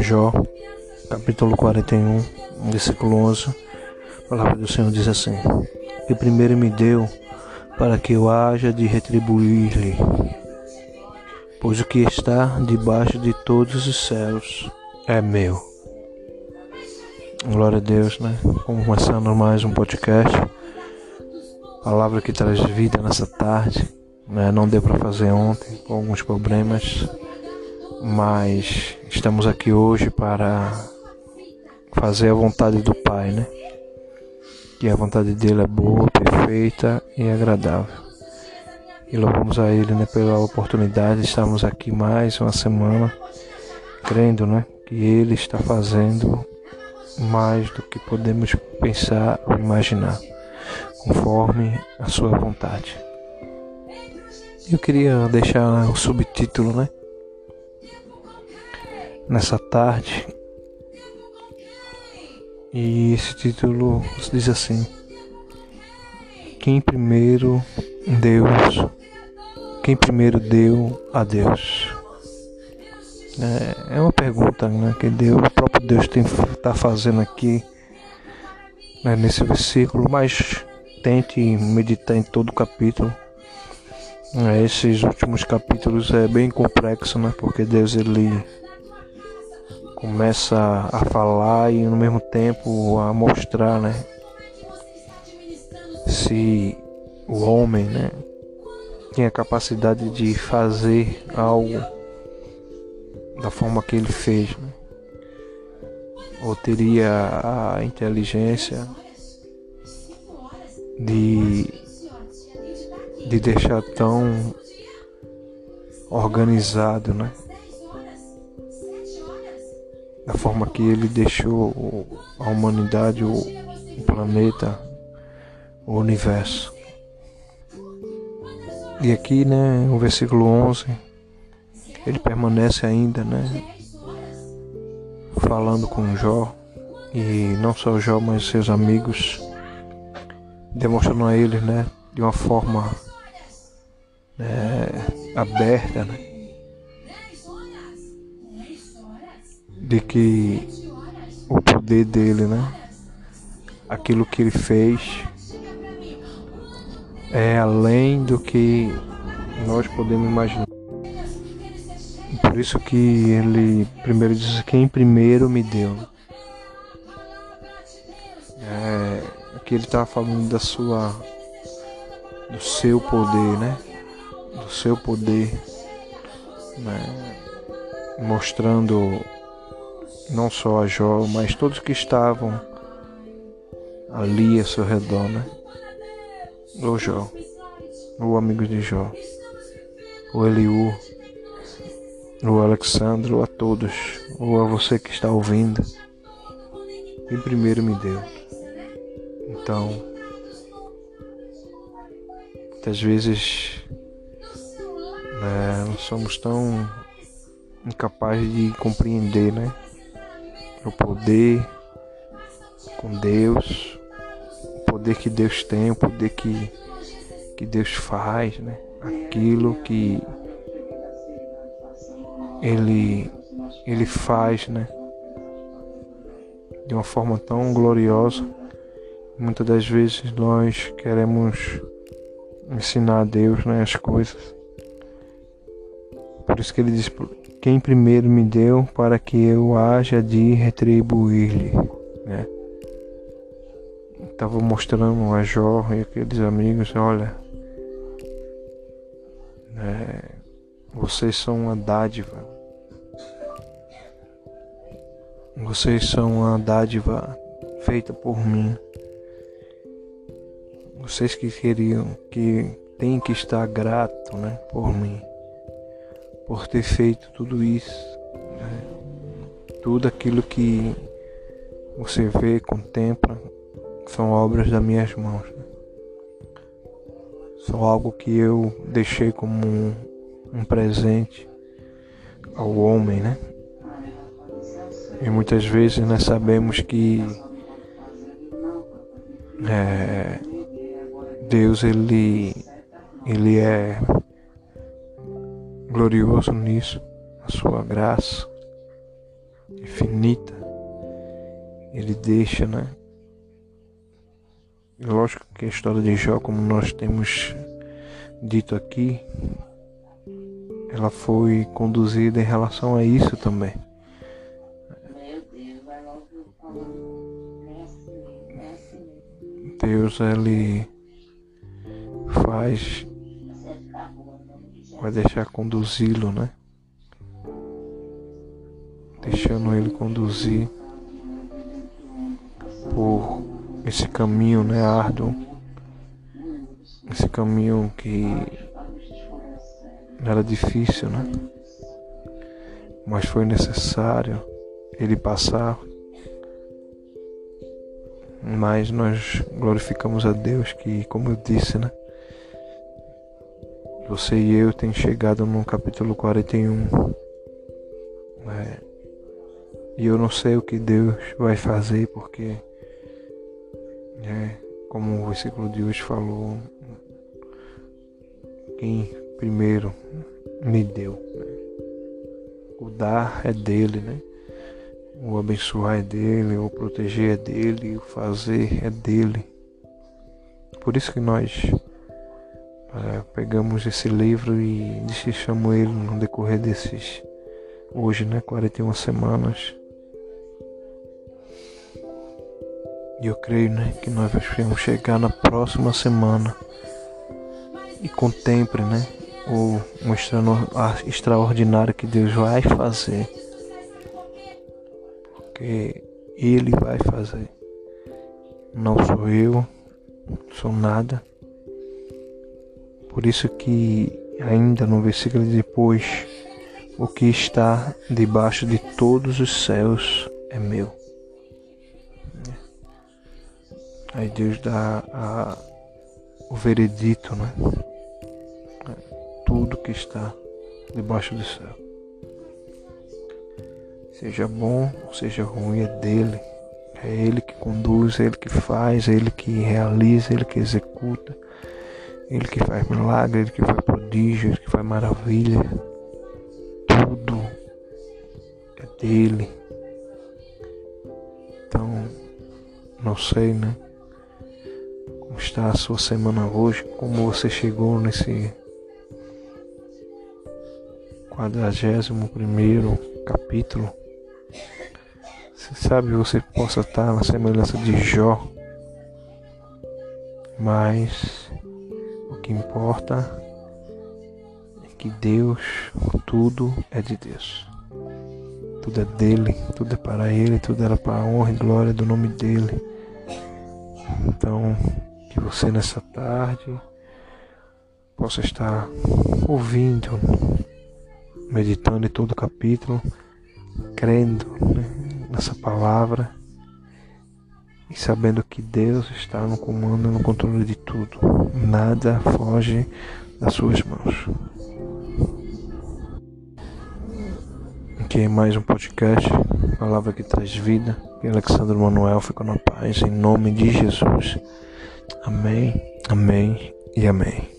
Jó, capítulo 41, versículo 11, a palavra do Senhor diz assim: Que primeiro me deu para que eu haja de retribuir-lhe, pois o que está debaixo de todos os céus é meu. Glória a Deus, né? Vamos começando mais um podcast. Palavra que traz vida nessa tarde. Né? Não deu para fazer ontem, com alguns problemas mas estamos aqui hoje para fazer a vontade do Pai, né? Que a vontade dele é boa, perfeita e agradável. E louvamos a Ele né, pela oportunidade de estarmos aqui mais uma semana, crendo né, que Ele está fazendo mais do que podemos pensar ou imaginar, conforme a Sua vontade. Eu queria deixar o subtítulo, né? nessa tarde. E esse título diz assim: Quem primeiro Deus, quem primeiro deu a Deus? É, é uma pergunta né, que Deus, o próprio Deus está fazendo aqui né, nesse versículo, mas tente meditar em todo o capítulo. Esses últimos capítulos é bem complexo, né? Porque Deus ele começa a falar e no mesmo tempo a mostrar, né? Se o homem, né, tem a capacidade de fazer algo da forma que ele fez, né? ou teria a inteligência de de deixar tão organizado, né? da forma que ele deixou a humanidade, o, planeta, o universo. E aqui, né, o versículo 11, ele permanece ainda, né, falando com Jó, e não só Jó, mas seus amigos, demonstrando a eles, né, de uma forma né, aberta, né, de que o poder dele, né? Aquilo que ele fez é além do que nós podemos imaginar. Por isso que ele primeiro diz quem primeiro me deu. É, aqui ele está falando da sua do seu poder, né? Do seu poder, né? mostrando não só a Jó, mas todos que estavam ali a seu redor, né? O Jó, o amigo de Jó, o Eliú, o Alexandre, a todos, ou a você que está ouvindo, e primeiro me deu. Então, muitas vezes né, nós somos tão incapazes de compreender, né? o poder com Deus, o poder que Deus tem, o poder que, que Deus faz, né? Aquilo que Ele, Ele faz, né? De uma forma tão gloriosa. Muitas das vezes nós queremos ensinar a Deus né, as coisas. Por isso que ele diz quem primeiro me deu para que eu haja de retribuir-lhe. Né? Estava mostrando a Jó e aqueles amigos, olha, né, vocês são uma dádiva. Vocês são uma dádiva feita por mim. Vocês que queriam, que têm que estar grato, né, por mim por ter feito tudo isso. Né? Tudo aquilo que você vê, contempla, são obras das minhas mãos. Né? São algo que eu deixei como um, um presente ao homem, né? E muitas vezes nós sabemos que é, Deus ele, ele é glorioso nisso, a sua graça infinita. Ele deixa, né? Lógico que a história de Jó, como nós temos dito aqui, ela foi conduzida em relação a isso também. Deus ele faz vai deixar conduzi-lo, né? Deixando ele conduzir por esse caminho, né, árduo. Esse caminho que era difícil, né? Mas foi necessário ele passar. Mas nós glorificamos a Deus que, como eu disse, né? Você e eu tem chegado no capítulo 41. É, e eu não sei o que Deus vai fazer, porque, é, como o versículo de hoje falou, quem primeiro me deu. Né? O dar é dele, né? O abençoar é dele, o proteger é dele, o fazer é dele. Por isso que nós é, pegamos esse livro e desfechamos ele no decorrer desses hoje, né, 41 semanas. E eu creio, né, que nós vamos chegar na próxima semana e contemple, né, o um extraordinário que Deus vai fazer. Porque Ele vai fazer. Não sou eu, sou nada. Por isso que ainda no versículo depois, o que está debaixo de todos os céus é meu. Aí Deus dá a, o veredito, né? Tudo que está debaixo do céu. Seja bom ou seja ruim, é dele. É ele que conduz, é ele que faz, é ele que realiza, é ele que executa. Ele que faz milagre, Ele que faz prodígio, Ele que faz maravilha. Tudo é dele. Então, não sei, né? Como está a sua semana hoje? Como você chegou nesse quadragésimo primeiro capítulo? Você sabe, você possa estar na semelhança de Jó, mas que importa é que Deus, tudo é de Deus. Tudo é dele, tudo é para ele, tudo era para a honra e glória do nome dele. Então, que você nessa tarde possa estar ouvindo, meditando em todo o capítulo, crendo né, nessa palavra e sabendo que Deus está no comando, no controle de tudo. Nada foge das suas mãos. Aqui é mais um podcast, palavra que traz vida. E Alexandre Manuel fica na paz, em nome de Jesus. Amém, amém e amém.